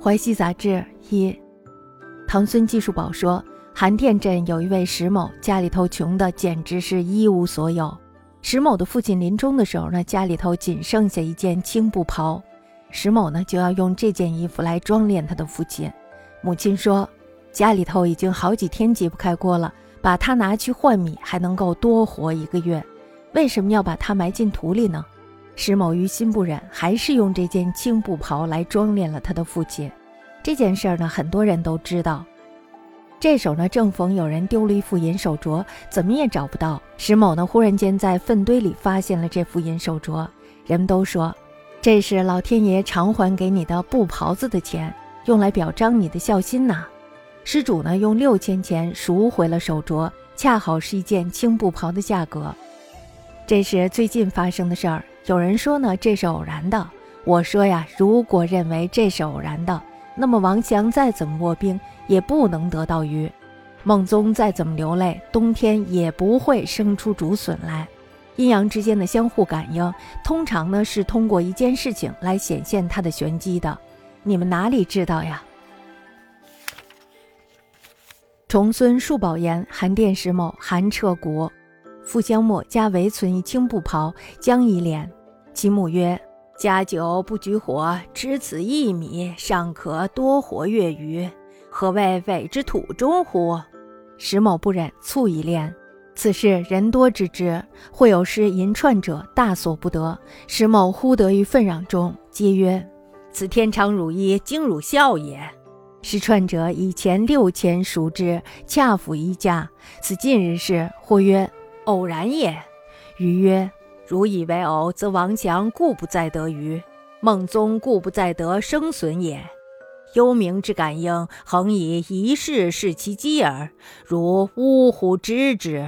淮西杂志一，唐孙技术宝说，韩店镇有一位石某，家里头穷的简直是一无所有。石某的父亲临终的时候呢，家里头仅剩下一件青布袍，石某呢就要用这件衣服来装殓他的父亲。母亲说，家里头已经好几天揭不开锅了，把它拿去换米，还能够多活一个月，为什么要把它埋进土里呢？石某于心不忍，还是用这件青布袍来装殓了他的父亲。这件事儿呢，很多人都知道。这时候呢，正逢有人丢了一副银手镯，怎么也找不到。石某呢，忽然间在粪堆里发现了这副银手镯。人们都说，这是老天爷偿还给你的布袍子的钱，用来表彰你的孝心呐。施主呢，用六千钱赎回了手镯，恰好是一件青布袍的价格。这是最近发生的事儿。有人说呢，这是偶然的。我说呀，如果认为这是偶然的，那么王祥再怎么卧冰，也不能得到鱼；孟宗再怎么流泪，冬天也不会生出竹笋来。阴阳之间的相互感应，通常呢是通过一件事情来显现它的玄机的。你们哪里知道呀？重孙数宝言，韩殿石某，韩彻国，复香墨加围存一青布袍，将一敛。其母曰：“家久不举火，只此一米，尚可多活月余。何谓委之土中乎？”石某不忍，促一殓。此事人多知之，会有失银串者，大所不得。石某忽得于愤攘中，皆曰：“此天长汝衣，经汝孝也。”失串者以前六千赎之，恰符一价。此近日事，或曰：“偶然也。”余曰。如以为偶，则王强固不再得于，孟宗固不再得生损也。幽冥之感应，恒以一世视其机耳，如呜呼之之。